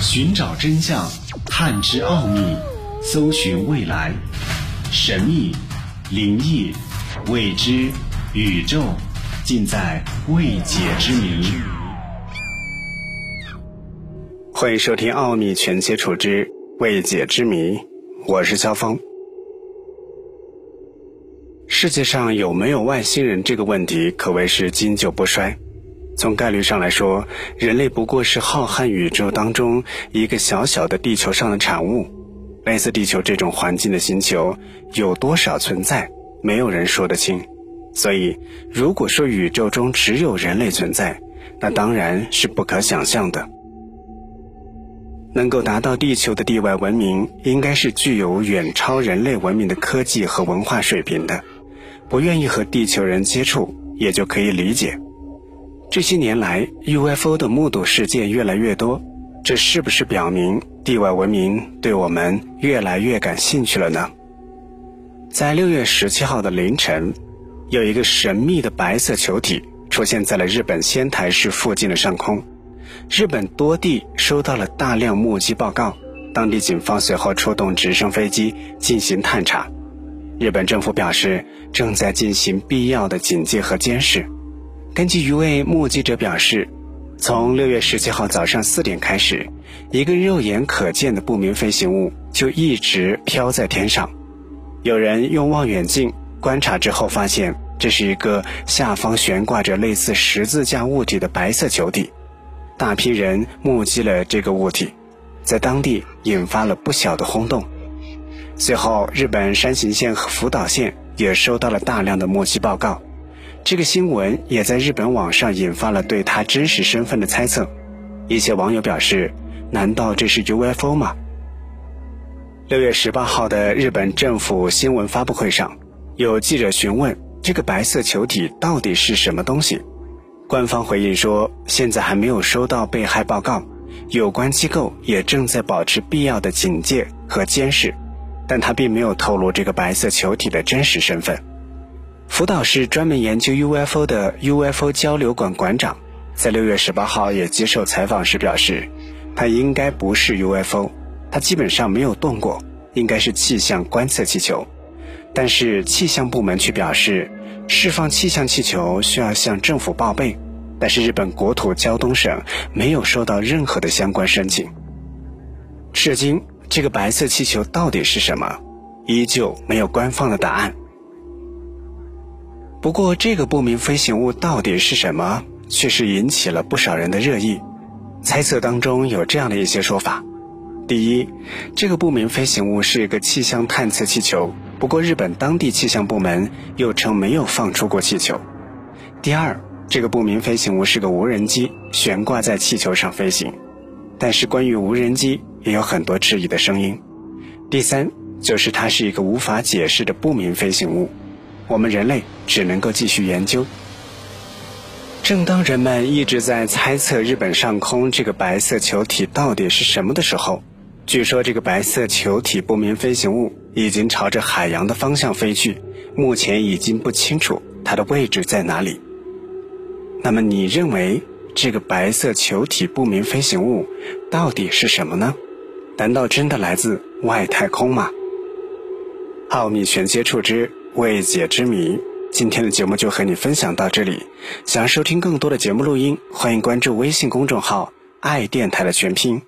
寻找真相，探知奥秘，搜寻未来，神秘、灵异、未知、宇宙，尽在未解之谜。欢迎收听《奥秘全接触之未解之谜》，我是肖峰。世界上有没有外星人这个问题，可谓是经久不衰。从概率上来说，人类不过是浩瀚宇宙当中一个小小的地球上的产物。类似地球这种环境的星球有多少存在，没有人说得清。所以，如果说宇宙中只有人类存在，那当然是不可想象的。能够达到地球的地外文明，应该是具有远超人类文明的科技和文化水平的。不愿意和地球人接触，也就可以理解。这些年来，UFO 的目睹事件越来越多，这是不是表明地外文明对我们越来越感兴趣了呢？在六月十七号的凌晨，有一个神秘的白色球体出现在了日本仙台市附近的上空，日本多地收到了大量目击报告，当地警方随后出动直升飞机进行探查，日本政府表示正在进行必要的警戒和监视。根据一位目击者表示，从六月十七号早上四点开始，一个肉眼可见的不明飞行物就一直飘在天上。有人用望远镜观察之后发现，这是一个下方悬挂着类似十字架物体的白色球体。大批人目击了这个物体，在当地引发了不小的轰动。随后，日本山形县和福岛县也收到了大量的目击报告。这个新闻也在日本网上引发了对他真实身份的猜测。一些网友表示：“难道这是 UFO 吗？”六月十八号的日本政府新闻发布会上，有记者询问这个白色球体到底是什么东西。官方回应说：“现在还没有收到被害报告，有关机构也正在保持必要的警戒和监视。”但他并没有透露这个白色球体的真实身份。福岛市专门研究 UFO 的 UFO 交流馆馆长，在六月十八号也接受采访时表示，他应该不是 UFO，他基本上没有动过，应该是气象观测气球。但是气象部门却表示，释放气象气球需要向政府报备，但是日本国土交通省没有收到任何的相关申请。至今，这个白色气球到底是什么，依旧没有官方的答案。不过，这个不明飞行物到底是什么，却是引起了不少人的热议。猜测当中有这样的一些说法：第一，这个不明飞行物是一个气象探测气球，不过日本当地气象部门又称没有放出过气球；第二，这个不明飞行物是个无人机，悬挂在气球上飞行，但是关于无人机也有很多质疑的声音；第三，就是它是一个无法解释的不明飞行物。我们人类只能够继续研究。正当人们一直在猜测日本上空这个白色球体到底是什么的时候，据说这个白色球体不明飞行物已经朝着海洋的方向飞去，目前已经不清楚它的位置在哪里。那么，你认为这个白色球体不明飞行物到底是什么呢？难道真的来自外太空吗？奥秘全接触之。未解之谜，今天的节目就和你分享到这里。想收听更多的节目录音，欢迎关注微信公众号“爱电台”的全拼。